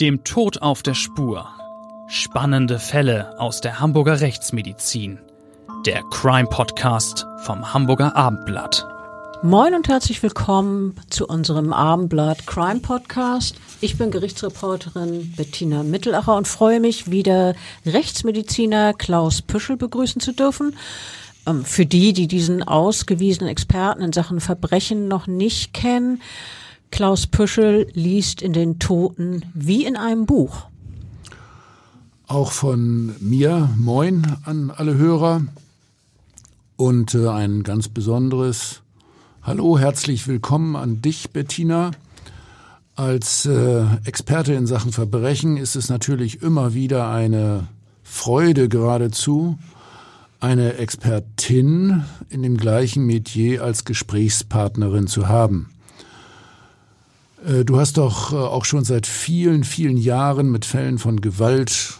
Dem Tod auf der Spur. Spannende Fälle aus der Hamburger Rechtsmedizin. Der Crime Podcast vom Hamburger Abendblatt. Moin und herzlich willkommen zu unserem Abendblatt Crime Podcast. Ich bin Gerichtsreporterin Bettina Mittelacher und freue mich, wieder Rechtsmediziner Klaus Püschel begrüßen zu dürfen. Ähm, für die, die diesen ausgewiesenen Experten in Sachen Verbrechen noch nicht kennen, Klaus Püschel liest in den Toten wie in einem Buch. Auch von mir moin an alle Hörer und äh, ein ganz besonderes Hallo, herzlich willkommen an dich, Bettina. Als äh, Experte in Sachen Verbrechen ist es natürlich immer wieder eine Freude geradezu, eine Expertin in dem gleichen Metier als Gesprächspartnerin zu haben. Äh, du hast doch äh, auch schon seit vielen, vielen Jahren mit Fällen von Gewalt,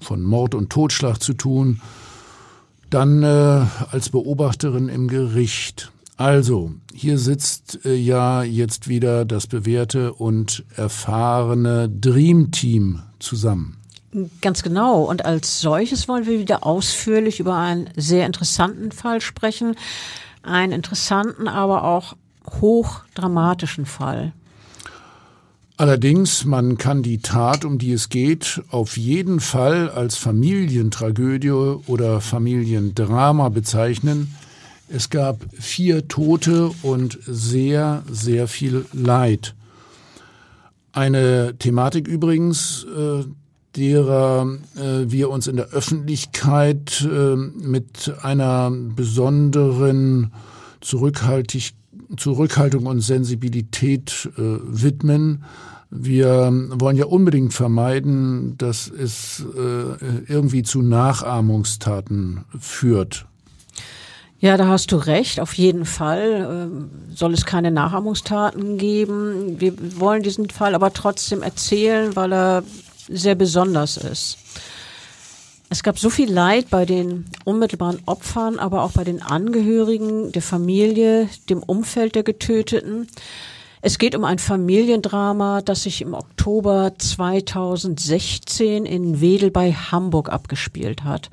von Mord und Totschlag zu tun. Dann äh, als Beobachterin im Gericht. Also, hier sitzt äh, ja jetzt wieder das bewährte und erfahrene Dream Team zusammen. Ganz genau. Und als solches wollen wir wieder ausführlich über einen sehr interessanten Fall sprechen. Einen interessanten, aber auch hochdramatischen Fall. Allerdings, man kann die Tat, um die es geht, auf jeden Fall als Familientragödie oder Familiendrama bezeichnen. Es gab vier Tote und sehr, sehr viel Leid. Eine Thematik übrigens, äh, derer äh, wir uns in der Öffentlichkeit äh, mit einer besonderen Zurückhaltig Zurückhaltung und Sensibilität äh, widmen. Wir wollen ja unbedingt vermeiden, dass es äh, irgendwie zu Nachahmungstaten führt. Ja, da hast du recht, auf jeden Fall äh, soll es keine Nachahmungstaten geben. Wir wollen diesen Fall aber trotzdem erzählen, weil er sehr besonders ist. Es gab so viel Leid bei den unmittelbaren Opfern, aber auch bei den Angehörigen der Familie, dem Umfeld der Getöteten. Es geht um ein Familiendrama, das sich im Oktober 2016 in Wedel bei Hamburg abgespielt hat.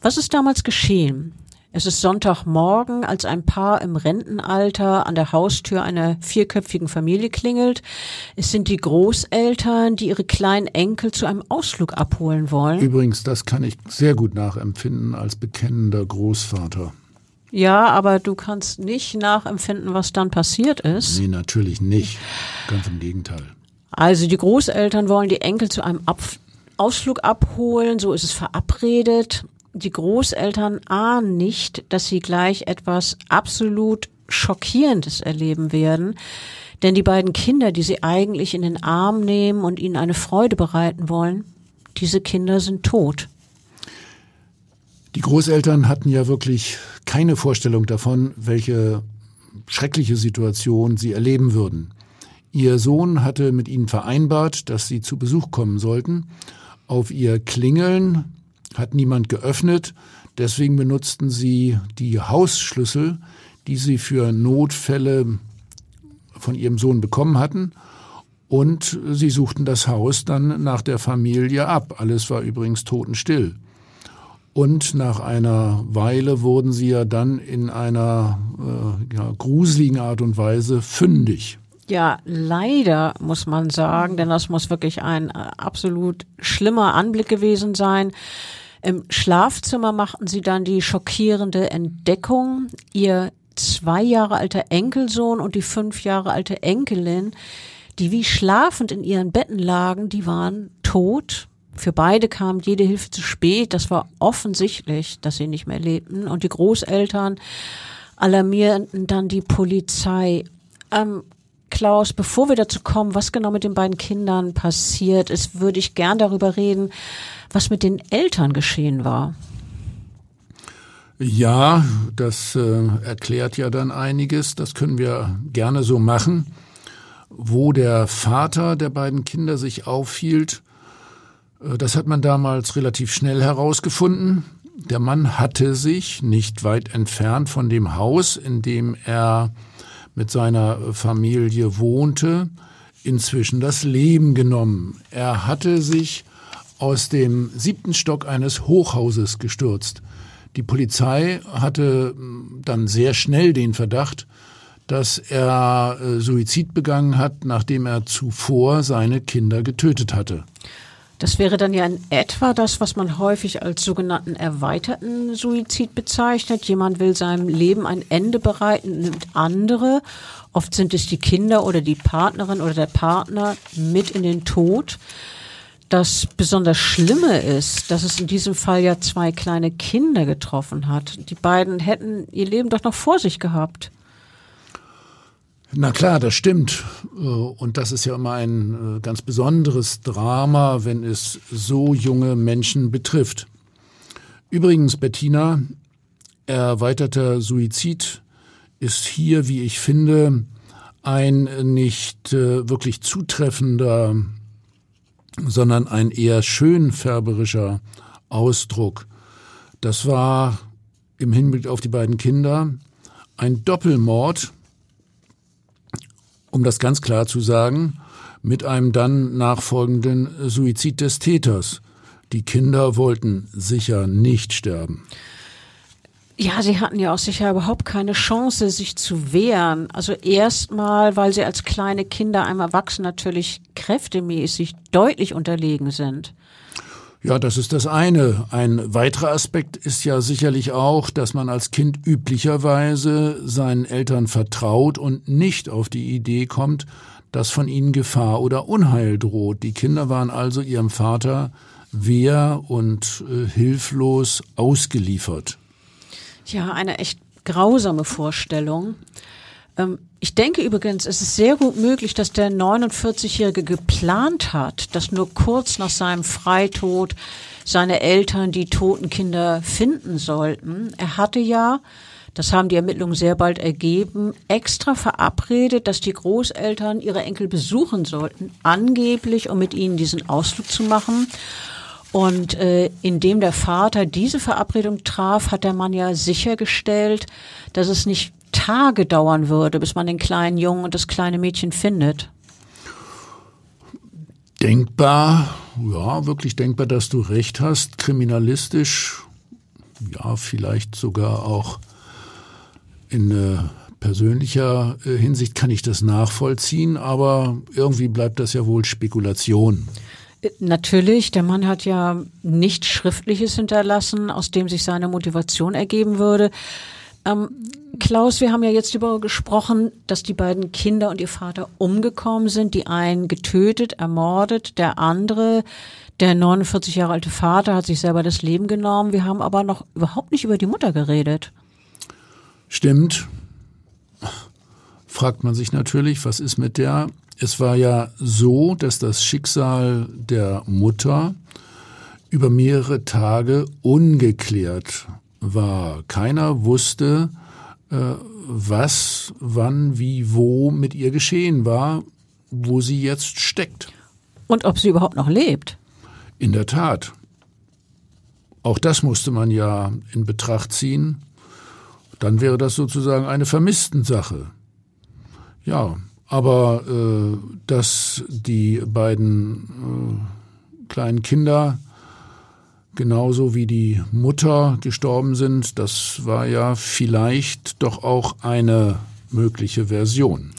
Was ist damals geschehen? Es ist Sonntagmorgen, als ein Paar im Rentenalter an der Haustür einer vierköpfigen Familie klingelt. Es sind die Großeltern, die ihre kleinen Enkel zu einem Ausflug abholen wollen. Übrigens, das kann ich sehr gut nachempfinden als bekennender Großvater. Ja, aber du kannst nicht nachempfinden, was dann passiert ist. Nee, natürlich nicht. Ganz im Gegenteil. Also die Großeltern wollen die Enkel zu einem Ab Ausflug abholen, so ist es verabredet die Großeltern ahnen nicht, dass sie gleich etwas absolut Schockierendes erleben werden. Denn die beiden Kinder, die sie eigentlich in den Arm nehmen und ihnen eine Freude bereiten wollen, diese Kinder sind tot. Die Großeltern hatten ja wirklich keine Vorstellung davon, welche schreckliche Situation sie erleben würden. Ihr Sohn hatte mit ihnen vereinbart, dass sie zu Besuch kommen sollten. Auf ihr Klingeln hat niemand geöffnet. Deswegen benutzten sie die Hausschlüssel, die sie für Notfälle von ihrem Sohn bekommen hatten. Und sie suchten das Haus dann nach der Familie ab. Alles war übrigens totenstill. Und nach einer Weile wurden sie ja dann in einer äh, ja, gruseligen Art und Weise fündig. Ja, leider muss man sagen, denn das muss wirklich ein äh, absolut schlimmer Anblick gewesen sein. Im Schlafzimmer machten sie dann die schockierende Entdeckung, ihr zwei Jahre alter Enkelsohn und die fünf Jahre alte Enkelin, die wie schlafend in ihren Betten lagen, die waren tot. Für beide kam jede Hilfe zu spät. Das war offensichtlich, dass sie nicht mehr lebten. Und die Großeltern alarmierten dann die Polizei. Ähm, Klaus, bevor wir dazu kommen, was genau mit den beiden Kindern passiert ist, würde ich gern darüber reden, was mit den Eltern geschehen war. Ja, das äh, erklärt ja dann einiges. Das können wir gerne so machen. Wo der Vater der beiden Kinder sich aufhielt, äh, das hat man damals relativ schnell herausgefunden. Der Mann hatte sich nicht weit entfernt von dem Haus, in dem er mit seiner Familie wohnte, inzwischen das Leben genommen. Er hatte sich aus dem siebten Stock eines Hochhauses gestürzt. Die Polizei hatte hm, dann sehr schnell den Verdacht, dass er äh, Suizid begangen hat, nachdem er zuvor seine Kinder getötet hatte. Das wäre dann ja in etwa das, was man häufig als sogenannten erweiterten Suizid bezeichnet. Jemand will seinem Leben ein Ende bereiten, nimmt andere, oft sind es die Kinder oder die Partnerin oder der Partner, mit in den Tod. Das besonders Schlimme ist, dass es in diesem Fall ja zwei kleine Kinder getroffen hat. Die beiden hätten ihr Leben doch noch vor sich gehabt. Na klar, das stimmt. Äh, und das ist ja immer ein äh, ganz besonderes Drama, wenn es so junge Menschen betrifft. Übrigens, Bettina, erweiterter Suizid ist hier, wie ich finde, ein nicht äh, wirklich zutreffender, sondern ein eher schönfärberischer Ausdruck. Das war im Hinblick auf die beiden Kinder ein Doppelmord, um das ganz klar zu sagen, mit einem dann nachfolgenden Suizid des Täters. Die Kinder wollten sicher nicht sterben. Ja, sie hatten ja auch sicher überhaupt keine Chance, sich zu wehren. Also erstmal, weil sie als kleine Kinder einem Erwachsenen natürlich kräftemäßig deutlich unterlegen sind. Ja, das ist das eine. Ein weiterer Aspekt ist ja sicherlich auch, dass man als Kind üblicherweise seinen Eltern vertraut und nicht auf die Idee kommt, dass von ihnen Gefahr oder Unheil droht. Die Kinder waren also ihrem Vater wehr und äh, hilflos ausgeliefert. Ja, eine echt grausame Vorstellung. Ähm, ich denke übrigens, es ist sehr gut möglich, dass der 49-Jährige geplant hat, dass nur kurz nach seinem Freitod seine Eltern die toten Kinder finden sollten. Er hatte ja, das haben die Ermittlungen sehr bald ergeben, extra verabredet, dass die Großeltern ihre Enkel besuchen sollten, angeblich, um mit ihnen diesen Ausflug zu machen. Und äh, indem der Vater diese Verabredung traf, hat der Mann ja sichergestellt, dass es nicht Tage dauern würde, bis man den kleinen Jungen und das kleine Mädchen findet. Denkbar, ja, wirklich denkbar, dass du recht hast. Kriminalistisch, ja, vielleicht sogar auch in äh, persönlicher äh, Hinsicht kann ich das nachvollziehen, aber irgendwie bleibt das ja wohl Spekulation. Äh, natürlich, der Mann hat ja nichts Schriftliches hinterlassen, aus dem sich seine Motivation ergeben würde. Ähm, Klaus, wir haben ja jetzt darüber gesprochen, dass die beiden Kinder und ihr Vater umgekommen sind. Die einen getötet, ermordet, der andere, der 49 Jahre alte Vater, hat sich selber das Leben genommen. Wir haben aber noch überhaupt nicht über die Mutter geredet. Stimmt. Fragt man sich natürlich, was ist mit der? Es war ja so, dass das Schicksal der Mutter über mehrere Tage ungeklärt war. Keiner wusste, äh, was, wann, wie, wo mit ihr geschehen war, wo sie jetzt steckt. Und ob sie überhaupt noch lebt. In der Tat. Auch das musste man ja in Betracht ziehen. Dann wäre das sozusagen eine Vermisstensache. Ja, aber äh, dass die beiden äh, kleinen Kinder genauso wie die Mutter gestorben sind. Das war ja vielleicht doch auch eine mögliche Version.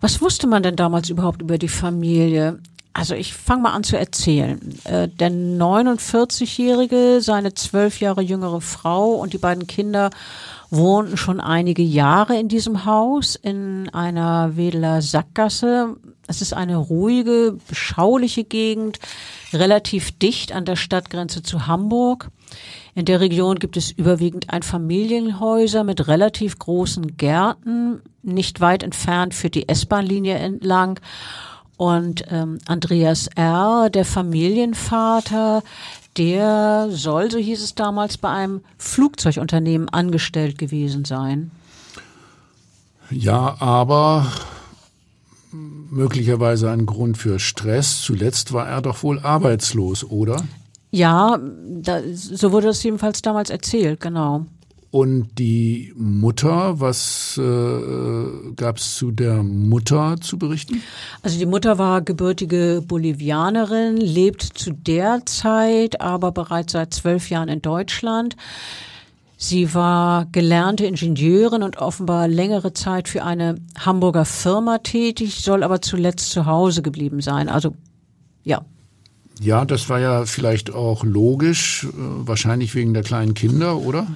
Was wusste man denn damals überhaupt über die Familie? Also ich fange mal an zu erzählen. Äh, der 49-Jährige, seine zwölf Jahre jüngere Frau und die beiden Kinder wohnten schon einige Jahre in diesem Haus in einer Wedeler Sackgasse. Es ist eine ruhige, beschauliche Gegend, relativ dicht an der Stadtgrenze zu Hamburg. In der Region gibt es überwiegend Einfamilienhäuser mit relativ großen Gärten, nicht weit entfernt führt die S-Bahn-Linie entlang. Und ähm, Andreas R., der Familienvater, der soll, so hieß es damals, bei einem Flugzeugunternehmen angestellt gewesen sein. Ja, aber möglicherweise ein Grund für Stress. Zuletzt war er doch wohl arbeitslos, oder? Ja, da, so wurde das jedenfalls damals erzählt, genau. Und die Mutter, was äh, gab es zu der Mutter zu berichten? Also die Mutter war gebürtige Bolivianerin, lebt zu der Zeit aber bereits seit zwölf Jahren in Deutschland. Sie war gelernte Ingenieurin und offenbar längere Zeit für eine Hamburger Firma tätig, soll aber zuletzt zu Hause geblieben sein. Also ja, ja, das war ja vielleicht auch logisch, äh, wahrscheinlich wegen der kleinen Kinder, oder?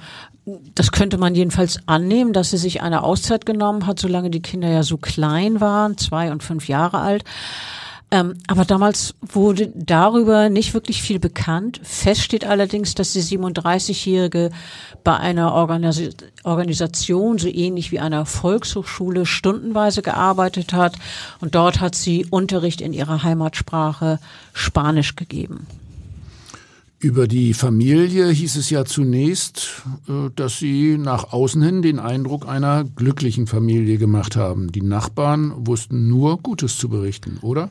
Das könnte man jedenfalls annehmen, dass sie sich eine Auszeit genommen hat, solange die Kinder ja so klein waren, zwei und fünf Jahre alt. Ähm, aber damals wurde darüber nicht wirklich viel bekannt. Fest steht allerdings, dass die 37-Jährige bei einer Organis Organisation, so ähnlich wie einer Volkshochschule, stundenweise gearbeitet hat. Und dort hat sie Unterricht in ihrer Heimatsprache Spanisch gegeben. Über die Familie hieß es ja zunächst, äh, dass sie nach außen hin den Eindruck einer glücklichen Familie gemacht haben. Die Nachbarn wussten nur Gutes zu berichten, oder?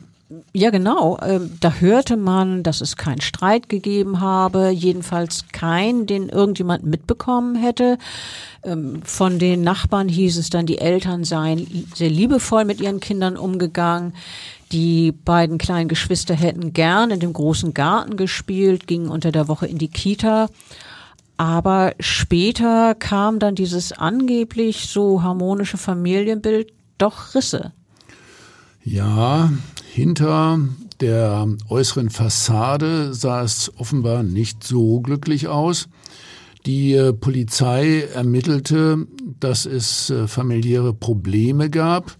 Ja, genau. Ähm, da hörte man, dass es keinen Streit gegeben habe, jedenfalls keinen, den irgendjemand mitbekommen hätte. Ähm, von den Nachbarn hieß es dann, die Eltern seien sehr liebevoll mit ihren Kindern umgegangen. Die beiden kleinen Geschwister hätten gern in dem großen Garten gespielt, gingen unter der Woche in die Kita. Aber später kam dann dieses angeblich so harmonische Familienbild doch Risse. Ja, hinter der äußeren Fassade sah es offenbar nicht so glücklich aus. Die äh, Polizei ermittelte, dass es äh, familiäre Probleme gab.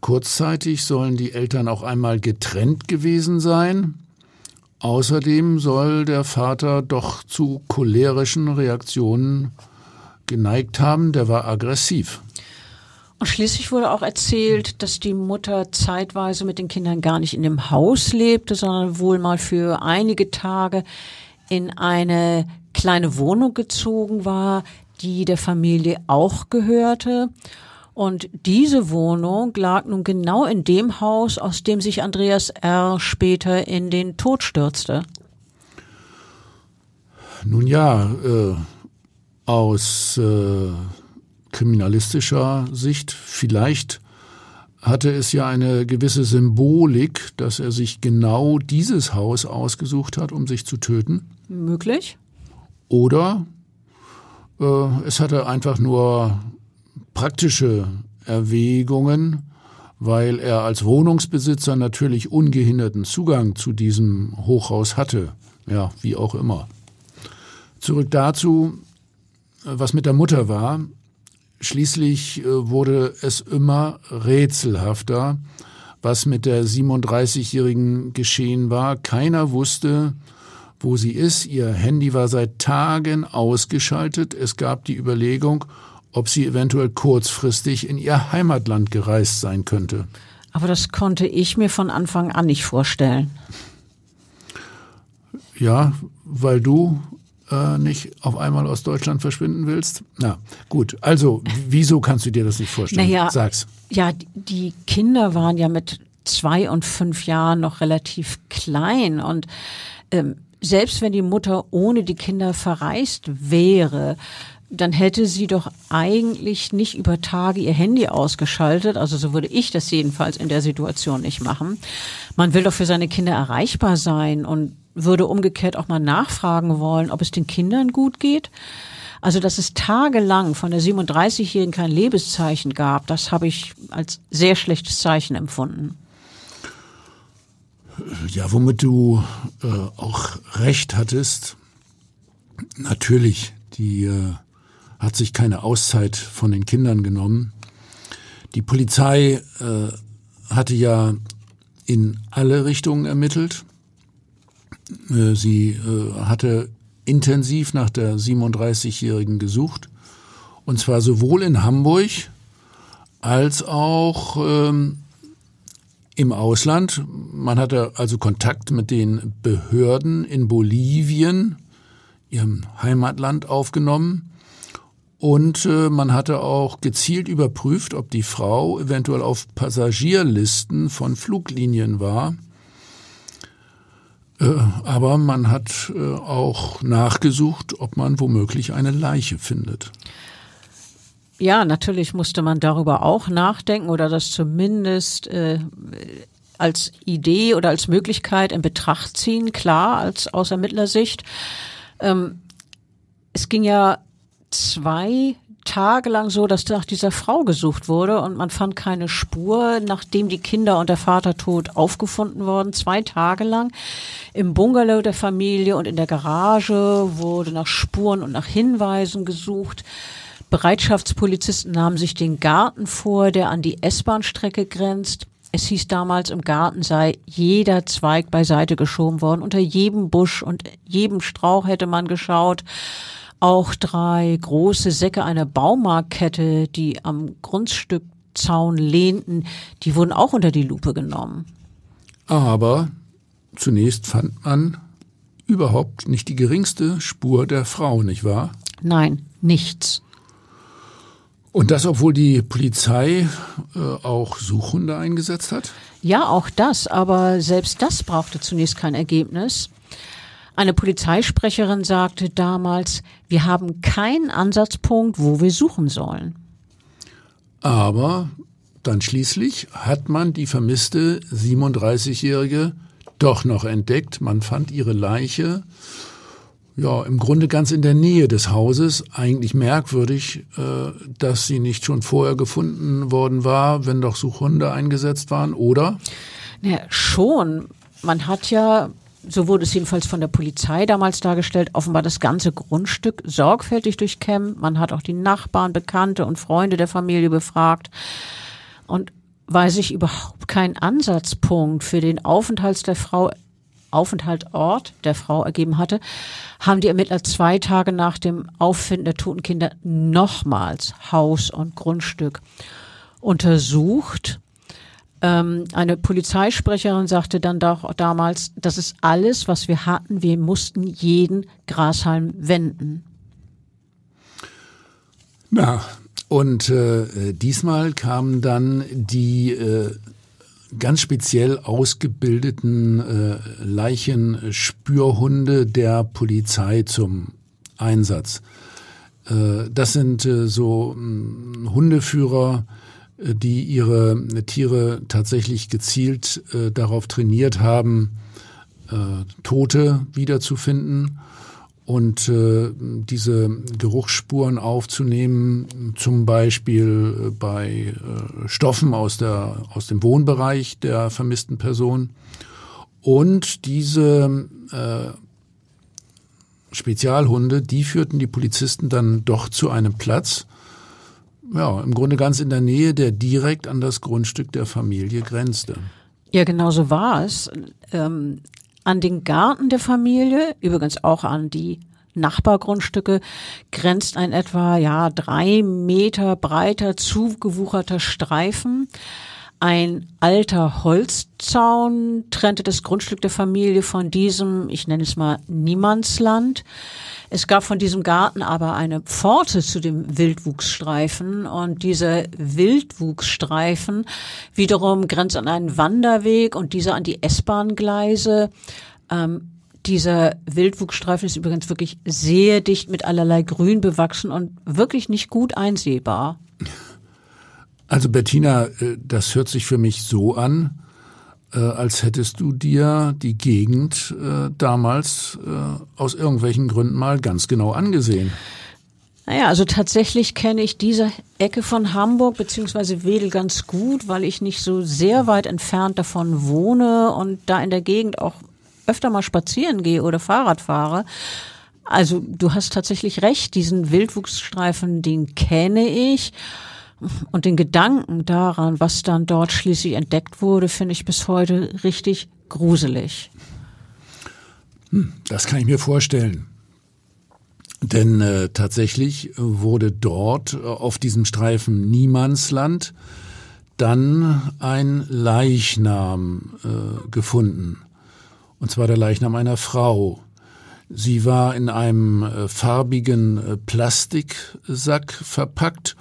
Kurzzeitig sollen die Eltern auch einmal getrennt gewesen sein. Außerdem soll der Vater doch zu cholerischen Reaktionen geneigt haben, der war aggressiv. Schließlich wurde auch erzählt, dass die Mutter zeitweise mit den Kindern gar nicht in dem Haus lebte, sondern wohl mal für einige Tage in eine kleine Wohnung gezogen war, die der Familie auch gehörte. Und diese Wohnung lag nun genau in dem Haus, aus dem sich Andreas R. später in den Tod stürzte. Nun ja, äh, aus äh kriminalistischer Sicht. Vielleicht hatte es ja eine gewisse Symbolik, dass er sich genau dieses Haus ausgesucht hat, um sich zu töten. Möglich. Oder äh, es hatte einfach nur praktische Erwägungen, weil er als Wohnungsbesitzer natürlich ungehinderten Zugang zu diesem Hochhaus hatte. Ja, wie auch immer. Zurück dazu, was mit der Mutter war. Schließlich äh, wurde es immer rätselhafter, was mit der 37-Jährigen geschehen war. Keiner wusste, wo sie ist. Ihr Handy war seit Tagen ausgeschaltet. Es gab die Überlegung, ob sie eventuell kurzfristig in ihr Heimatland gereist sein könnte. Aber das konnte ich mir von Anfang an nicht vorstellen. Ja, weil du äh, nicht auf einmal aus Deutschland verschwinden willst? Na, gut. Also, wieso kannst du dir das nicht vorstellen? Naja, Sag's. Ja, die Kinder waren ja mit zwei und fünf Jahren noch relativ klein und ähm, selbst wenn die Mutter ohne die Kinder verreist wäre, dann hätte sie doch eigentlich nicht über Tage ihr Handy ausgeschaltet. Also so würde ich das jedenfalls in der Situation nicht machen. Man will doch für seine Kinder erreichbar sein und würde umgekehrt auch mal nachfragen wollen, ob es den Kindern gut geht. Also, dass es tagelang von der 37-Jährigen kein Lebenszeichen gab, das habe ich als sehr schlechtes Zeichen empfunden. Ja, womit du äh, auch recht hattest. Natürlich, die äh, hat sich keine Auszeit von den Kindern genommen. Die Polizei äh, hatte ja in alle Richtungen ermittelt. Äh, sie äh, hatte intensiv nach der 37-Jährigen gesucht. Und zwar sowohl in Hamburg als auch ähm, im Ausland. Man hatte also Kontakt mit den Behörden in Bolivien, ihrem Heimatland, aufgenommen. Und äh, man hatte auch gezielt überprüft, ob die Frau eventuell auf Passagierlisten von Fluglinien war. Äh, aber man hat äh, auch nachgesucht, ob man womöglich eine Leiche findet. Ja, natürlich musste man darüber auch nachdenken oder das zumindest äh, als Idee oder als Möglichkeit in Betracht ziehen, klar, als aus Ermittlersicht. Ähm, es ging ja zwei Tage lang so, dass nach dieser Frau gesucht wurde und man fand keine Spur, nachdem die Kinder und der Vater tot aufgefunden wurden. Zwei Tage lang im Bungalow der Familie und in der Garage wurde nach Spuren und nach Hinweisen gesucht. Bereitschaftspolizisten nahmen sich den Garten vor, der an die S-Bahn-Strecke grenzt. Es hieß damals, im Garten sei jeder Zweig beiseite geschoben worden. Unter jedem Busch und jedem Strauch hätte man geschaut. Auch drei große Säcke einer Baumarktkette, die am Grundstückzaun lehnten, die wurden auch unter die Lupe genommen. Aber zunächst fand man überhaupt nicht die geringste Spur der Frau, nicht wahr? Nein, nichts. Und das, obwohl die Polizei äh, auch Suchhunde eingesetzt hat? Ja, auch das, aber selbst das brauchte zunächst kein Ergebnis. Eine Polizeisprecherin sagte damals, wir haben keinen Ansatzpunkt, wo wir suchen sollen. Aber dann schließlich hat man die vermisste 37-Jährige doch noch entdeckt. Man fand ihre Leiche ja, im Grunde ganz in der Nähe des Hauses. Eigentlich merkwürdig, äh, dass sie nicht schon vorher gefunden worden war, wenn doch Suchhunde eingesetzt waren, oder? Ja, schon. Man hat ja so wurde es jedenfalls von der Polizei damals dargestellt, offenbar das ganze Grundstück sorgfältig durchkämmt. Man hat auch die Nachbarn, Bekannte und Freunde der Familie befragt. Und weil sich überhaupt kein Ansatzpunkt für den Aufenthalt der Frau Aufenthaltsort der Frau ergeben hatte, haben die Ermittler zwei Tage nach dem Auffinden der toten Kinder nochmals Haus und Grundstück untersucht ähm, eine Polizeisprecherin sagte dann doch damals, das ist alles, was wir hatten. Wir mussten jeden Grashalm wenden. Ja, und äh, diesmal kamen dann die äh, ganz speziell ausgebildeten äh, Leichenspürhunde der Polizei zum Einsatz. Äh, das sind äh, so mh, Hundeführer, die ihre Tiere tatsächlich gezielt äh, darauf trainiert haben, äh, Tote wiederzufinden und äh, diese Geruchsspuren aufzunehmen, zum Beispiel äh, bei äh, Stoffen aus, der, aus dem Wohnbereich der vermissten Person. Und diese äh, Spezialhunde, die führten die Polizisten dann doch zu einem Platz, ja, im Grunde ganz in der Nähe, der direkt an das Grundstück der Familie grenzte. Ja, genau so war es. Ähm, an den Garten der Familie, übrigens auch an die Nachbargrundstücke, grenzt ein etwa ja drei Meter breiter zugewucherter Streifen. Ein alter Holzzaun trennte das Grundstück der Familie von diesem, ich nenne es mal Niemandsland. Es gab von diesem Garten aber eine Pforte zu dem Wildwuchsstreifen und diese Wildwuchsstreifen wiederum grenzt an einen Wanderweg und dieser an die S-Bahn-Gleise. Ähm, dieser Wildwuchsstreifen ist übrigens wirklich sehr dicht mit allerlei Grün bewachsen und wirklich nicht gut einsehbar. Also Bettina, äh, das hört sich für mich so an, äh, als hättest du dir die Gegend äh, damals aus irgendwelchen Gründen mal ganz genau angesehen. Naja, also tatsächlich kenne ich diese Ecke von Hamburg beziehungsweise Wedel ganz gut, weil ich nicht so sehr weit entfernt davon wohne und da in der Gegend auch öfter mal spazieren gehe oder Fahrrad fahre. Also du hast tatsächlich recht, diesen Wildwuchsstreifen, den kenne ich. Und den Gedanken daran, was dann dort schließlich entdeckt wurde, finde ich bis heute richtig gruselig. Hm, das kann ich mir vorstellen. Denn äh, tatsächlich wurde dort äh, auf diesem Streifen Niemandsland dann ein Leichnam äh, gefunden. Und zwar der Leichnam einer Frau. Sie war in einem äh, farbigen äh, Plastiksack verpackt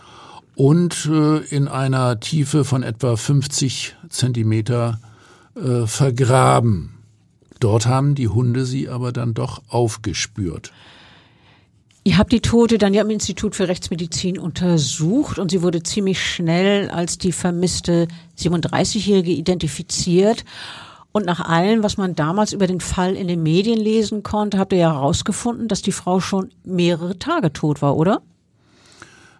und äh, in einer Tiefe von etwa 50 Zentimeter äh, vergraben. Dort haben die Hunde sie aber dann doch aufgespürt. Ihr habt die Tote dann ja im Institut für Rechtsmedizin untersucht und sie wurde ziemlich schnell als die vermisste 37-Jährige identifiziert. Und nach allem, was man damals über den Fall in den Medien lesen konnte, habt ihr ja herausgefunden, dass die Frau schon mehrere Tage tot war, oder?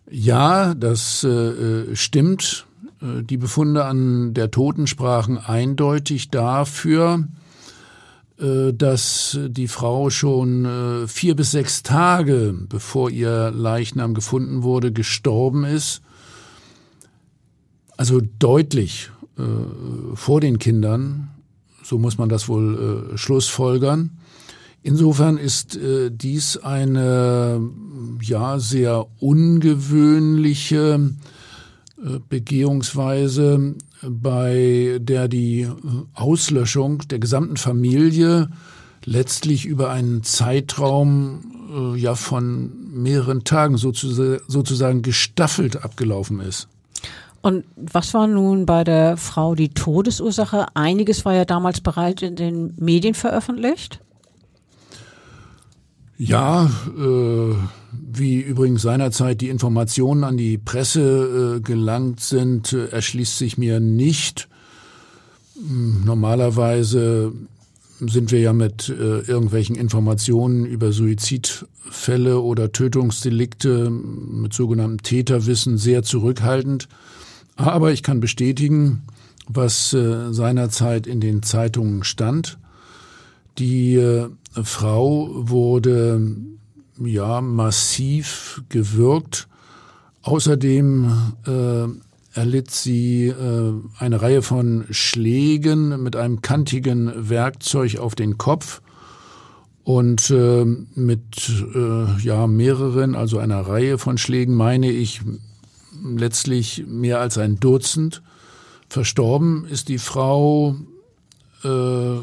Ja, das äh, stimmt. Äh, die Befunde an der Toten sprachen eindeutig dafür, äh, dass die Frau schon äh, vier bis sechs Tage, bevor ihr Leichnam gefunden wurde, gestorben ist. Also deutlich vor den Kindern. So muss man das wohl schlussfolgern. Insofern ist äh, dies eine ja sehr ungewöhnliche äh, Begehungsweise, bei der die äh, Auslöschung der gesamten Familie letztlich über einen Zeitraum äh, ja von mehreren Tagen sozusagen, sozusagen gestaffelt abgelaufen ist. Und was war nun bei der Frau die Todesursache? Einiges war ja damals bereits in den Medien veröffentlicht. Ja, äh, wie übrigens seinerzeit die Informationen an die Presse äh, gelangt sind, äh, erschließt sich mir nicht. Hm, normalerweise sind wir ja mit äh, irgendwelchen Informationen über Suizidfälle oder Tötungsdelikte mit sogenanntem Täterwissen sehr zurückhaltend. Aber ich kann bestätigen, was äh, seinerzeit in den Zeitungen stand. Die äh, Frau wurde ja massiv gewürgt. Außerdem äh, erlitt sie äh, eine Reihe von Schlägen mit einem kantigen Werkzeug auf den Kopf und äh, mit äh, ja mehreren, also einer Reihe von Schlägen, meine ich letztlich mehr als ein Dutzend. Verstorben ist die Frau äh,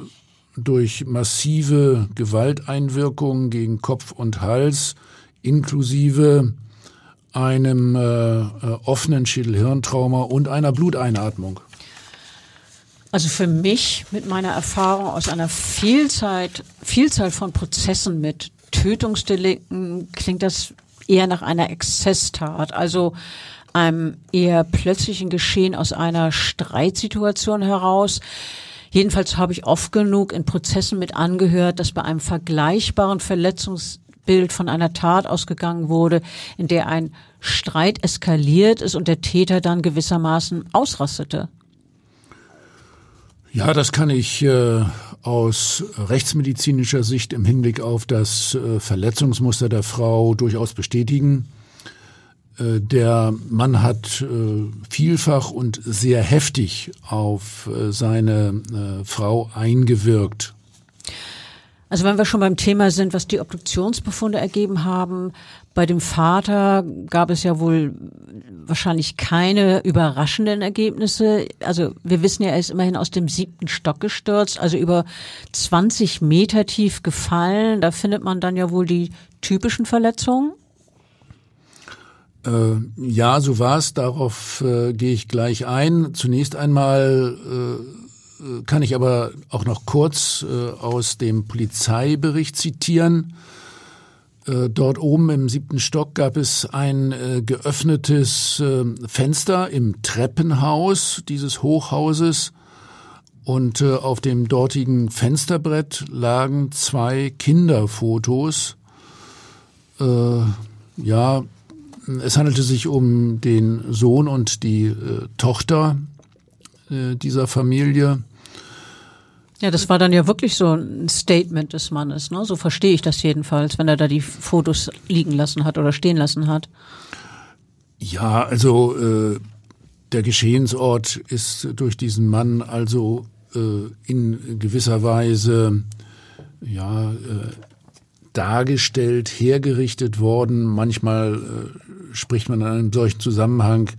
durch massive Gewalteinwirkungen gegen Kopf und Hals inklusive einem äh, äh, offenen Schädelhirntrauma und einer Bluteinatmung. Also für mich mit meiner Erfahrung aus einer Vielzahl, Vielzahl von Prozessen mit Tötungsdelikten klingt das eher nach einer Exzesstat, also einem eher plötzlichen Geschehen aus einer Streitsituation heraus. Jedenfalls habe ich oft genug in Prozessen mit angehört, dass bei einem vergleichbaren Verletzungsbild von einer Tat ausgegangen wurde, in der ein Streit eskaliert ist und der Täter dann gewissermaßen ausrastete. Ja, das kann ich äh, aus rechtsmedizinischer Sicht im Hinblick auf das äh, Verletzungsmuster der Frau durchaus bestätigen. Äh, der Mann hat äh, vielfach und sehr heftig auf äh, seine Frau eingewirkt. Also wenn wir schon beim Thema sind, was die Obduktionsbefunde ergeben haben, bei dem Vater gab es ja wohl wahrscheinlich keine überraschenden Ergebnisse. Also wir wissen ja, er ist immerhin aus dem siebten Stock gestürzt, also über 20 Meter tief gefallen. Da findet man dann ja wohl die typischen Verletzungen. Äh, ja, so war es. Darauf äh, gehe ich gleich ein. Zunächst einmal äh, kann ich aber auch noch kurz äh, aus dem Polizeibericht zitieren. Äh, dort oben im siebten Stock gab es ein äh, geöffnetes äh, Fenster im Treppenhaus dieses Hochhauses und äh, auf dem dortigen Fensterbrett lagen zwei Kinderfotos. Äh, ja, es handelte sich um den Sohn und die äh, Tochter äh, dieser Familie. Ja, das war dann ja wirklich so ein Statement des Mannes, ne? So verstehe ich das jedenfalls, wenn er da die Fotos liegen lassen hat oder stehen lassen hat. Ja, also äh, der Geschehensort ist durch diesen Mann also äh, in gewisser Weise ja äh, dargestellt, hergerichtet worden. Manchmal äh, spricht man in einem solchen Zusammenhang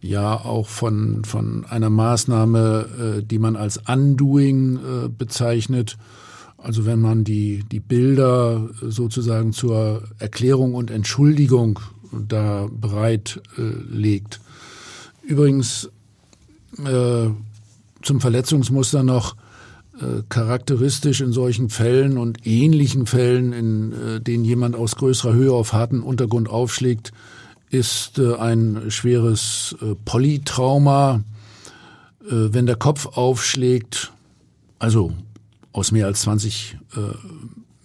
ja auch von, von einer Maßnahme, äh, die man als Undoing äh, bezeichnet. Also wenn man die, die Bilder sozusagen zur Erklärung und Entschuldigung da bereit äh, legt. Übrigens äh, zum Verletzungsmuster noch, Äh, charakteristisch in solchen Fällen und ähnlichen Fällen, in äh, denen jemand aus größerer Höhe auf harten Untergrund aufschlägt, ist äh, ein schweres äh, Polytrauma. Äh, wenn der Kopf aufschlägt, also aus mehr als 20 äh,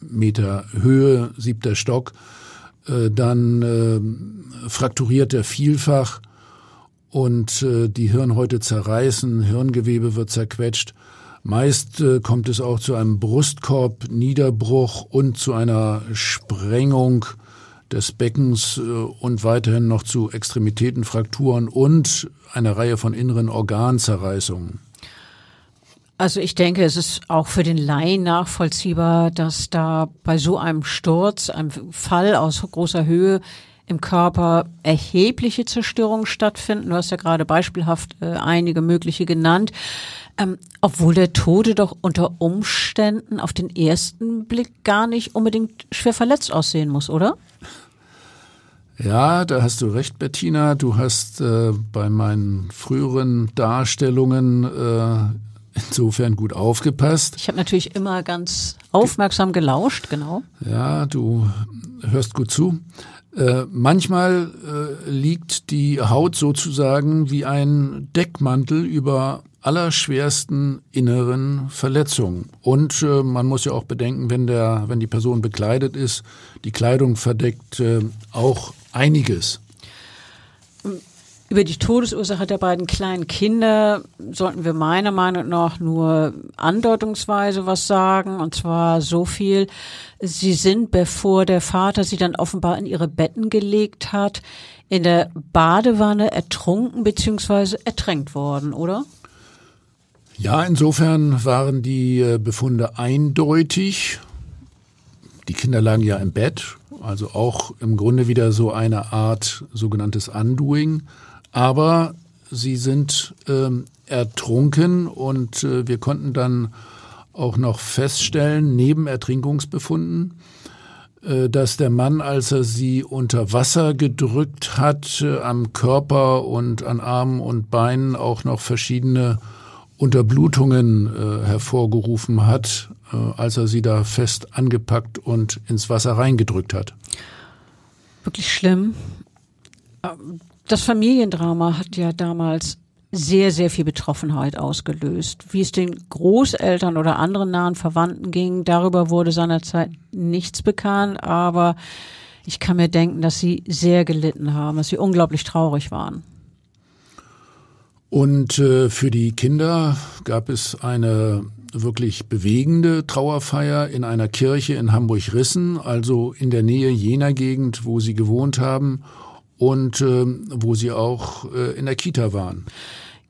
Meter Höhe, siebter Stock, dann frakturiert er vielfach und die Hirnhäute zerreißen, Hirngewebe wird zerquetscht Meist kommt es auch zu einem Brustkorbniederbruch und zu einer Sprengung des Beckens äh, und weiterhin noch zu Extremitätenfrakturen und einer Reihe von inneren Organzerreißungen. Also ich denke, es ist auch für den Laien nachvollziehbar, dass da bei so einem Sturz, einem Fall aus großer Höhe im Körper erhebliche Zerstörungen stattfinden. Du hast ja gerade beispielhaft äh, einige mögliche genannt. Ähm, obwohl der Tode doch unter Umständen auf den ersten Blick gar nicht unbedingt schwer verletzt aussehen muss, oder? Ja, da hast du recht, Bettina. Du hast äh, bei meinen früheren Darstellungen äh, insofern gut aufgepasst. Ich habe natürlich immer ganz aufmerksam gelauscht, genau. Ja, du hörst gut zu. Äh, manchmal äh, liegt die Haut sozusagen wie ein Deckmantel über allerschwersten inneren Verletzungen. Und äh, man muss ja auch bedenken, wenn der, wenn die Person bekleidet ist, die Kleidung verdeckt äh, auch einiges. Über die Todesursache der beiden kleinen Kinder sollten wir meiner Meinung nach nur andeutungsweise was sagen. Und zwar so viel, sie sind, bevor der Vater sie dann offenbar in ihre Betten gelegt hat, in der Badewanne ertrunken bzw. ertränkt worden, oder? Ja, insofern waren die äh, Befunde eindeutig. Die Kinder lagen ja im Bett, also auch im Grunde wieder so eine Art sogenanntes Undoing. Aber sie sind ähm, ertrunken und äh, wir konnten dann auch noch feststellen, neben Ertrinkungsbefunden, äh, dass der Mann, als er sie unter Wasser gedrückt hat, äh, am Körper und an Armen und Beinen auch noch verschiedene Unterblutungen äh, hervorgerufen hat, äh, als er sie da fest angepackt und ins Wasser reingedrückt hat. Wirklich schlimm. Das Familiendrama hat ja damals sehr, sehr viel Betroffenheit ausgelöst. Wie es den Großeltern oder anderen nahen Verwandten ging, darüber wurde seinerzeit nichts bekannt, aber ich kann mir denken, dass sie sehr gelitten haben, dass sie unglaublich traurig waren. Und äh, für die Kinder gab es eine wirklich bewegende Trauerfeier in einer Kirche in Hamburg-Rissen, also in der Nähe jener Gegend, wo sie gewohnt haben und äh, wo sie auch äh, in der Kita waren.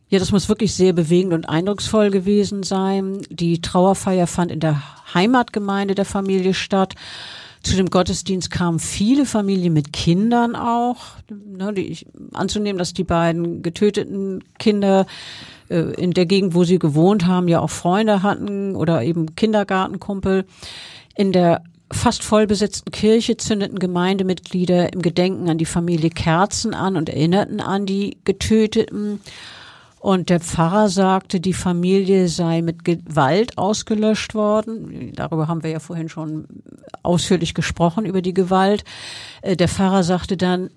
Ja, das muss wirklich sehr bewegend und eindrucksvoll gewesen sein. Die Trauerfeier fand in der Heimatgemeinde der Familie statt. Zu dem Gottesdienst kamen viele Familien mit Kindern auch. Ne, die, ich, anzunehmen, dass die beiden getöteten Kinder äh, in der Gegend, wo sie gewohnt haben, ja auch Freunde hatten oder eben Kindergartenkumpel. In der fast vollbesetzten Kirche zündeten Gemeindemitglieder im Gedenken an die Familie Kerzen an und erinnerten an die Getöteten. Und der Pfarrer sagte, die Familie sei mit Gewalt ausgelöscht worden. Darüber haben wir ja vorhin schon ausführlich gesprochen, über die Gewalt. Äh, der Pfarrer sagte dann,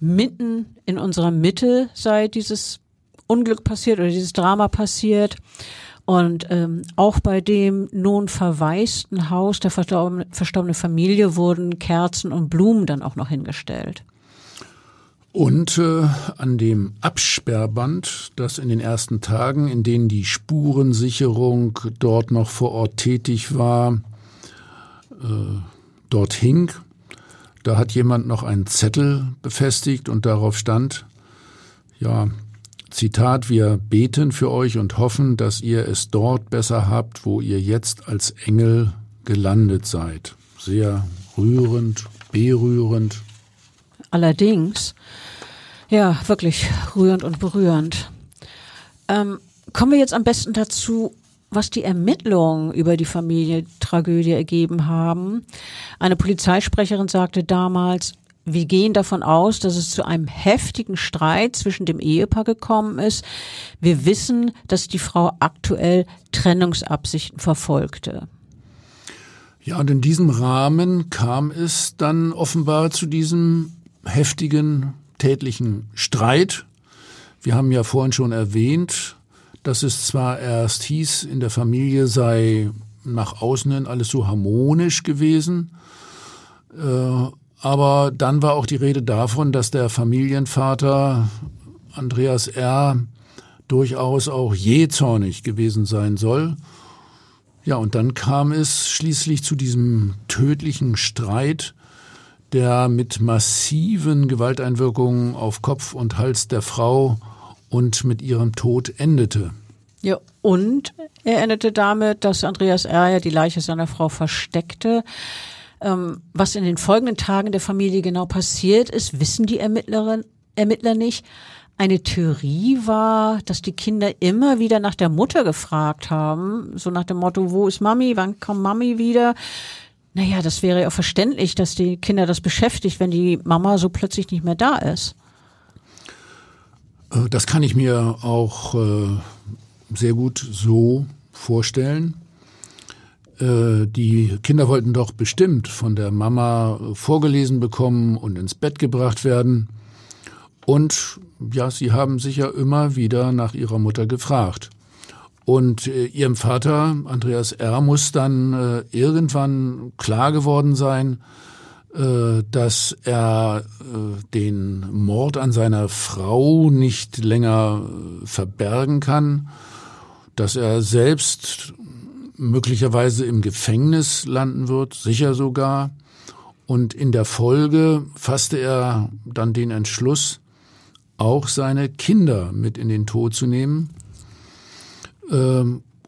mitten in unserer Mitte sei dieses Unglück passiert oder dieses Drama passiert. Und ähm, auch bei dem nun verwaisten Haus der verstorbenen verstorbene Familie wurden Kerzen und Blumen dann auch noch hingestellt. Und äh, an dem Absperrband, das in den ersten Tagen, in denen die Spurensicherung dort noch vor Ort tätig war, äh, dort hing, da hat jemand noch einen Zettel befestigt und darauf stand, ja, Zitat, wir beten für euch und hoffen, dass ihr es dort besser habt, wo ihr jetzt als Engel gelandet seid. Sehr rührend, berührend. Allerdings ja, wirklich rührend und berührend. Ähm, kommen wir jetzt am besten dazu, was die Ermittlungen über die Familientragödie ergeben haben. Eine Polizeisprecherin sagte damals, wir gehen davon aus, dass es zu einem heftigen Streit zwischen dem Ehepaar gekommen ist. Wir wissen, dass die Frau aktuell Trennungsabsichten verfolgte. Ja, und in diesem Rahmen kam es dann offenbar zu diesem heftigen tätlichen Streit. Wir haben ja vorhin schon erwähnt, dass es zwar erst hieß, in der Familie sei nach außen hin alles so harmonisch gewesen, äh, aber dann war auch die Rede davon, dass der Familienvater Andreas R. durchaus auch jähzornig gewesen sein soll. Ja, und dann kam es schließlich zu diesem tödlichen Streit, der mit massiven Gewalteinwirkungen auf Kopf und Hals der Frau und mit ihrem Tod endete. Ja, und er endete damit, dass Andreas R. ja die Leiche seiner Frau versteckte. Ähm, was in den folgenden Tagen der Familie genau passiert ist, wissen die Ermittler nicht. Eine Theorie war, dass die Kinder immer wieder nach der Mutter gefragt haben, so nach dem Motto, wo ist Mami, wann kommt Mami wieder? Naja, das wäre ja verständlich, dass die Kinder das beschäftigt, wenn die Mama so plötzlich nicht mehr da ist. Äh, das kann ich mir auch äh, sehr gut so vorstellen. Äh, die Kinder wollten doch bestimmt von der Mama vorgelesen bekommen und ins Bett gebracht werden. Und ja, sie haben sich ja immer wieder nach ihrer Mutter gefragt. Und ihrem Vater, Andreas R., muss dann irgendwann klar geworden sein, dass er äh, den Mord an seiner Frau nicht länger äh, verbergen kann, dass er selbst möglicherweise im Gefängnis landen wird, sicher sogar. Und in der Folge fasste er dann den Entschluss, auch seine Kinder mit in den Tod zu nehmen.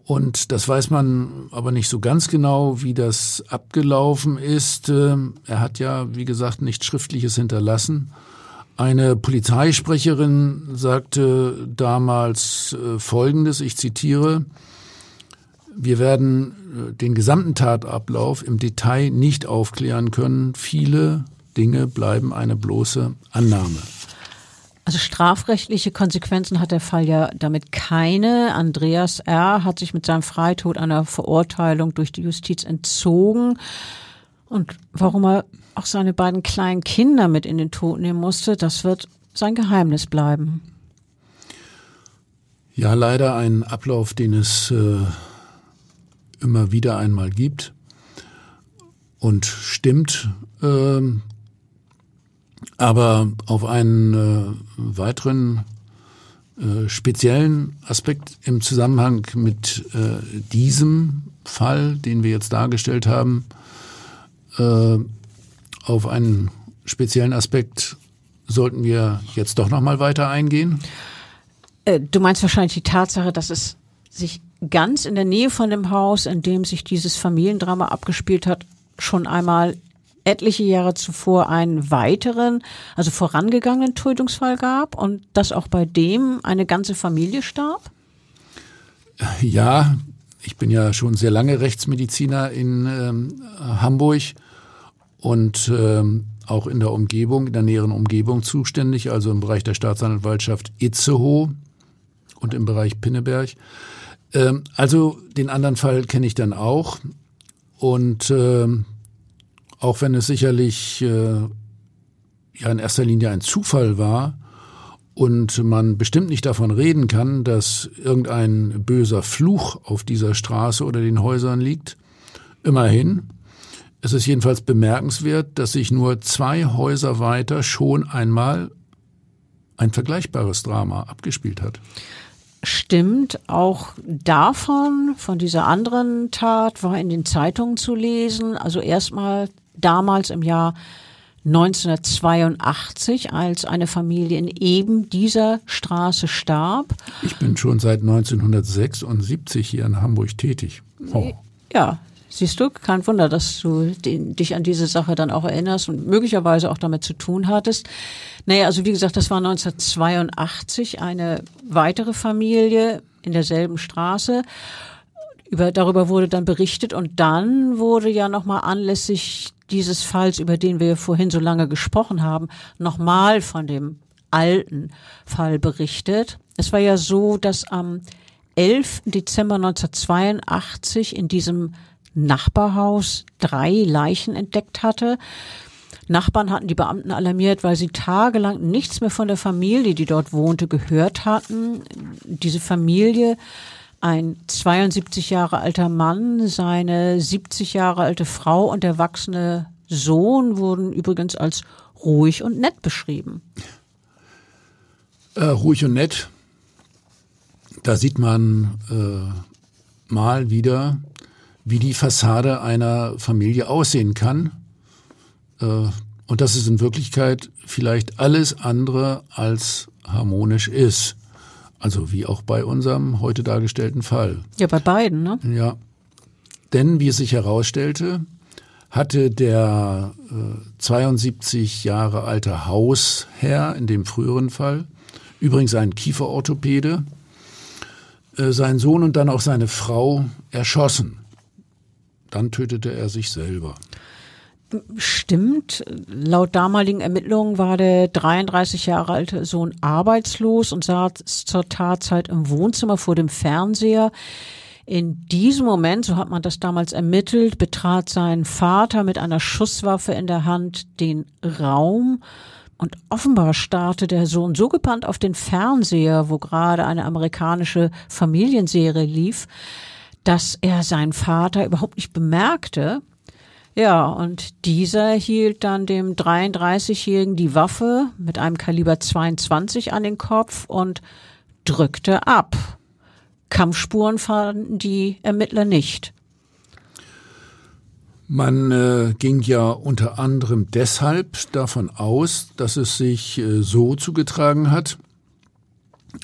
Und das weiß man aber nicht so ganz genau, wie das abgelaufen ist. Ähm, er hat ja, wie gesagt, nichts Schriftliches hinterlassen. Eine Polizeisprecherin sagte damals äh, Folgendes, ich zitiere, wir werden äh, den gesamten Tatablauf im Detail nicht aufklären können. Viele Dinge bleiben eine bloße Annahme. Also strafrechtliche Konsequenzen hat der Fall ja damit keine. Andreas R. hat sich mit seinem Freitod einer Verurteilung durch die Justiz entzogen. Und warum er auch seine beiden kleinen Kinder mit in den Tod nehmen musste, das wird sein Geheimnis bleiben. Ja, leider ein Ablauf, den es äh, immer wieder einmal gibt und stimmt. Äh, aber auf einen äh, weiteren äh, speziellen Aspekt im Zusammenhang mit äh, diesem Fall, den wir jetzt dargestellt haben, äh, auf einen speziellen Aspekt sollten wir jetzt doch noch mal weiter eingehen. Äh, du meinst wahrscheinlich die Tatsache, dass es sich ganz in der Nähe von dem Haus, in dem sich dieses Familiendrama abgespielt hat, schon einmal etliche Jahre zuvor einen weiteren, also vorangegangenen Tötungsfall gab und dass auch bei dem eine ganze Familie starb? Ja, ich bin ja schon sehr lange Rechtsmediziner in ähm, Hamburg und ähm, auch in der Umgebung, in der näheren Umgebung zuständig, also im Bereich der Staatsanwaltschaft Itzehoe und im Bereich Pinneberg. Ähm, also den anderen Fall kenne ich dann auch. Und ähm, auch wenn es sicherlich äh, ja in erster Linie ein Zufall war und man bestimmt nicht davon reden kann, dass irgendein böser Fluch auf dieser Straße oder den Häusern liegt, immerhin. Es ist jedenfalls bemerkenswert, dass sich nur zwei Häuser weiter schon einmal ein vergleichbares Drama abgespielt hat stimmt. Auch davon, von dieser anderen Tat, war in den Zeitungen zu lesen. Also erstmal damals im Jahr 1982, als eine Familie in eben dieser Straße starb. Ich bin schon seit 1976 hier in Hamburg tätig. Oh. Ja, Siehst du, kein Wunder, dass du den, dich an diese Sache dann auch erinnerst und möglicherweise auch damit zu tun hattest. Naja, also wie gesagt, das war 1982 eine weitere Familie in derselben Straße. Über, darüber wurde dann berichtet und dann wurde ja nochmal anlässlich dieses Falls, über den wir vorhin so lange gesprochen haben, nochmal von dem alten Fall berichtet. Es war ja so, dass am 11. Dezember 1982 in diesem Nachbarhaus drei Leichen entdeckt hatte. Nachbarn hatten die Beamten alarmiert, weil sie tagelang nichts mehr von der Familie, die dort wohnte, gehört hatten. Diese Familie, ein 72 Jahre alter Mann, seine 70 Jahre alte Frau und der wachsende Sohn wurden übrigens als ruhig und nett beschrieben. Äh, ruhig und nett. Da sieht man äh, mal wieder, wie die Fassade einer Familie aussehen kann. Äh, und dass es in Wirklichkeit vielleicht alles andere als harmonisch ist. Also wie auch bei unserem heute dargestellten Fall. Ja, bei beiden, ne? Ja. Denn, wie es sich herausstellte, hatte der äh, 72 Jahre alte Hausherr in dem früheren Fall, übrigens ein Kieferorthopäde, äh, seinen Sohn und dann auch seine Frau erschossen. Dann tötete er sich selber. Stimmt. Laut damaligen Ermittlungen war der 33 Jahre alte Sohn arbeitslos und saß zur Tatzeit im Wohnzimmer vor dem Fernseher. In diesem Moment, so hat man das damals ermittelt, betrat sein Vater mit einer Schusswaffe in der Hand den Raum und offenbar starrte der Sohn so gebannt auf den Fernseher, wo gerade eine amerikanische Familienserie lief, dass er seinen Vater überhaupt nicht bemerkte ja, und dieser hielt dann dem 33-Jährigen die Waffe mit einem Kaliber 22 an den Kopf und drückte ab. Kampfspuren fanden die Ermittler nicht. Man äh, ging ja unter anderem deshalb davon aus, dass es sich äh, so zugetragen hat,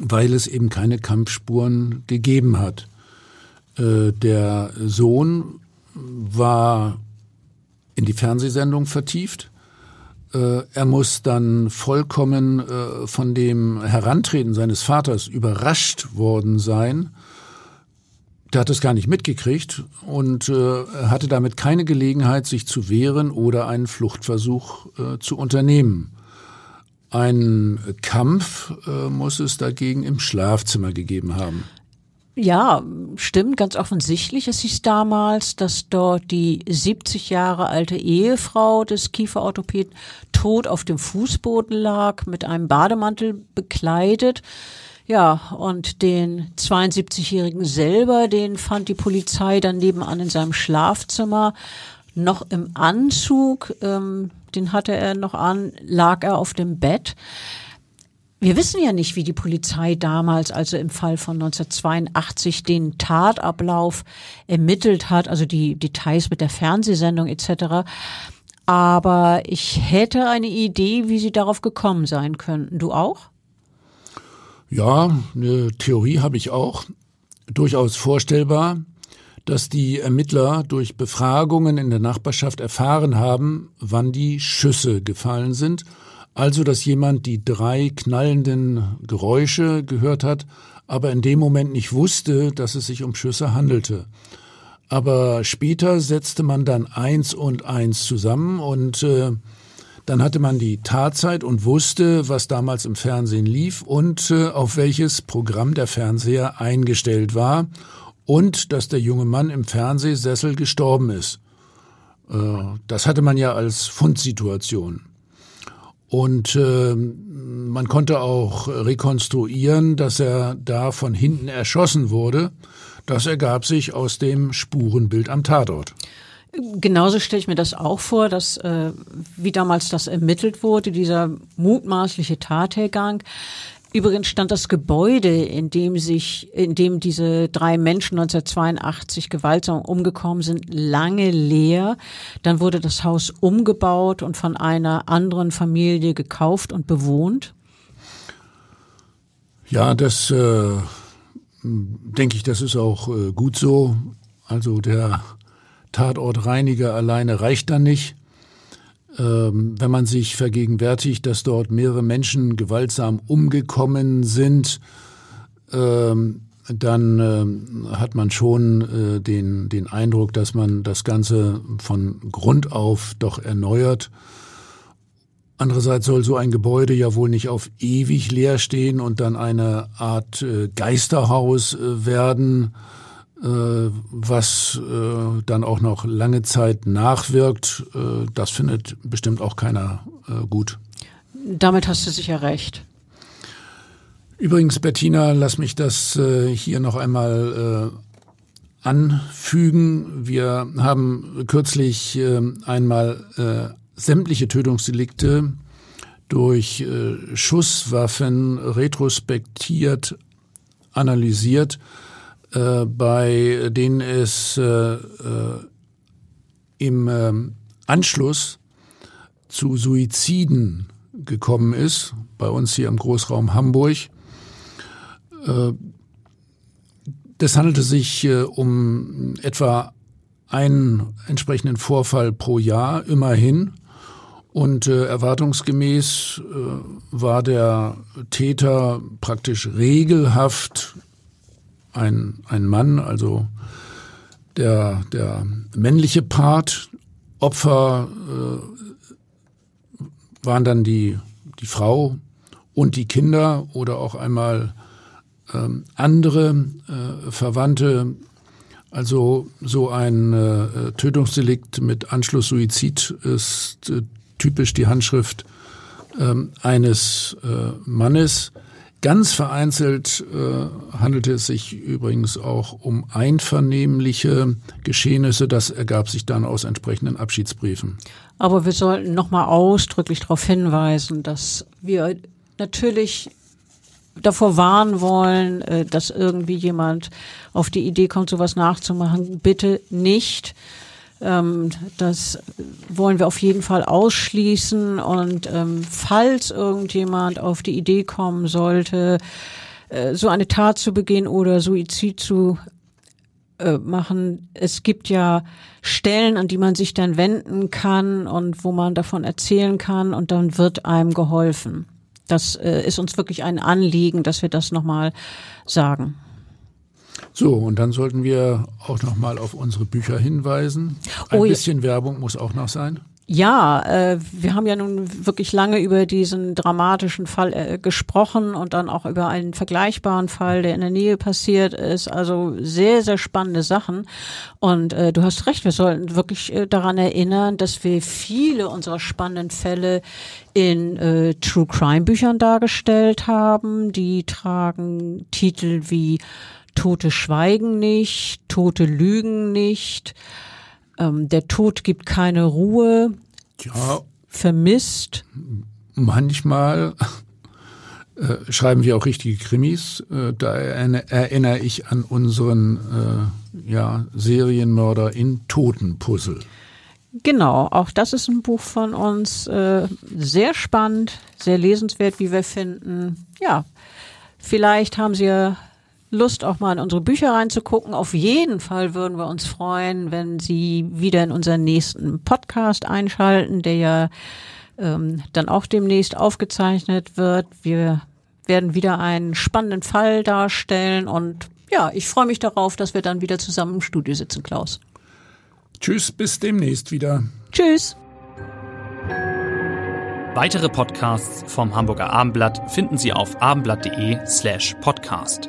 weil es eben keine Kampfspuren gegeben hat. Äh, der Sohn war in die Fernsehsendung vertieft. Äh, er muss dann vollkommen äh, von dem Herantreten seines Vaters überrascht worden sein. Der hat es gar nicht mitgekriegt und äh, hatte damit keine Gelegenheit, sich zu wehren oder einen Fluchtversuch zu unternehmen. Ein Kampf muss es dagegen im Schlafzimmer gegeben haben. Ja, stimmt, ganz offensichtlich. Es hieß damals, dass dort die 70 Jahre alte Ehefrau des Kieferorthopäden tot auf dem Fußboden lag, mit einem Bademantel bekleidet. Ja, und den 72-Jährigen selber, den fand die Polizei dann nebenan in seinem Schlafzimmer noch im Anzug, ähm, den hatte er noch an, lag er auf dem Bett. Wir wissen ja nicht, wie die Polizei damals, also im Fall von 1982, den Tatablauf ermittelt hat, also die Details mit der Fernsehsendung etc. Aber ich hätte eine Idee, wie sie darauf gekommen sein könnten. Du auch? Ja, eine Theorie habe ich auch. Durchaus vorstellbar, dass die Ermittler durch Befragungen in der Nachbarschaft erfahren haben, wann die Schüsse gefallen sind also, dass jemand die drei knallenden Geräusche gehört hat, aber in dem Moment nicht wusste, dass es sich um Schüsse handelte. Aber später setzte man dann eins und eins zusammen und äh, dann hatte man die Tatzeit und wusste, was damals im Fernsehen lief und äh, auf welches Programm der Fernseher eingestellt war und dass der junge Mann im Fernsehsessel gestorben ist. Äh, das hatte man ja als Fundsituation. Und äh, man konnte auch rekonstruieren, dass er da von hinten erschossen wurde. Das ergab sich aus dem Spurenbild am Tatort. Genauso stelle ich mir das auch vor, dass äh, wie damals das ermittelt wurde, dieser mutmaßliche Tathergang, Übrigens stand das Gebäude, in dem sich, in dem diese drei Menschen 1982 gewaltsam umgekommen sind, lange leer. Dann wurde das Haus umgebaut und von einer anderen Familie gekauft und bewohnt. Ja, das äh, denke ich, das ist auch äh, gut so. Also der Tatortreiniger alleine reicht dann nicht. Ähm, wenn man sich vergegenwärtigt, dass dort mehrere Menschen gewaltsam umgekommen sind, ähm, dann äh, hat man schon äh, den, den Eindruck, dass man das Ganze von Grund auf doch erneuert. Andererseits soll so ein Gebäude ja wohl nicht auf ewig leer stehen und dann eine Art äh, Geisterhaus äh, werden, was äh, dann auch noch lange Zeit nachwirkt. Äh, das findet bestimmt auch keiner äh, gut. Damit hast du sicher recht. Übrigens, Bettina, lass mich das äh, hier noch einmal äh, anfügen. Wir haben kürzlich äh, einmal äh, sämtliche Tötungsdelikte durch äh, Schusswaffen retrospektiert analysiert, äh, bei denen es äh, äh im äh, Anschluss zu Suiziden gekommen ist, bei uns hier im Großraum Hamburg. Äh, das handelte sich um etwa einen entsprechenden Vorfall pro Jahr, immerhin. Und äh, erwartungsgemäß äh, war der Täter praktisch regelhaft ein, ein Mann, also der, der männliche Part. Opfer äh, waren dann die, die Frau und die Kinder oder auch einmal ähm, andere äh, Verwandte also so ein äh, Tötungsdelikt mit Anschlusssuizid ist äh, typisch die Handschrift ähm, eines äh, Mannes. Ganz vereinzelt äh, handelte es sich übrigens auch um einvernehmliche Geschehnisse. Das ergab sich dann aus entsprechenden Abschiedsbriefen. Aber wir sollten nochmal ausdrücklich darauf hinweisen, dass wir natürlich davor warnen wollen, äh, dass irgendwie jemand auf die Idee kommt, sowas nachzumachen. Bitte nicht. Ähm, das wollen wir auf jeden Fall ausschließen. Und ähm, falls irgendjemand auf die Idee kommen sollte, äh, so eine Tat zu begehen oder Suizid zu äh, machen, es gibt ja Stellen, an die man sich dann wenden kann und wo man davon erzählen kann und dann wird einem geholfen. Das äh, ist uns wirklich ein Anliegen, dass wir das nochmal sagen. So, und dann sollten wir auch nochmal auf unsere Bücher hinweisen. Ein oh, bisschen Werbung muss auch noch sein. Ja, äh, wir haben ja nun wirklich lange über diesen dramatischen Fall äh, gesprochen und dann auch über einen vergleichbaren Fall, der in der Nähe passiert ist. Also sehr, sehr spannende Sachen. Und äh, du hast recht, wir sollten wirklich äh, daran erinnern, dass wir viele unserer spannenden Fälle in äh, True Crime Büchern dargestellt haben. Die tragen Titel wie Tote schweigen nicht, Tote lügen nicht ähm, der Tod gibt keine Ruhe, ja, vermisst. Manchmal äh, schreiben wir auch richtige Krimis. Äh, da erinnere ich an unseren äh, ja, Serienmörder in Totenpuzzle. Genau, auch das ist ein Buch von uns. Äh, sehr spannend, sehr lesenswert, wie wir finden. Ja, vielleicht haben Sie ja Lust, auch mal in unsere Bücher reinzugucken. Auf jeden Fall würden wir uns freuen, wenn Sie wieder in unseren nächsten Podcast einschalten, der ja ähm, dann auch demnächst aufgezeichnet wird. Wir werden wieder einen spannenden Fall darstellen und ja, ich freue mich darauf, dass wir dann wieder zusammen im Studio sitzen, Klaus. Tschüss, bis demnächst wieder. Tschüss. Weitere Podcasts vom Hamburger Abendblatt finden Sie auf abendblatt.de slash podcast.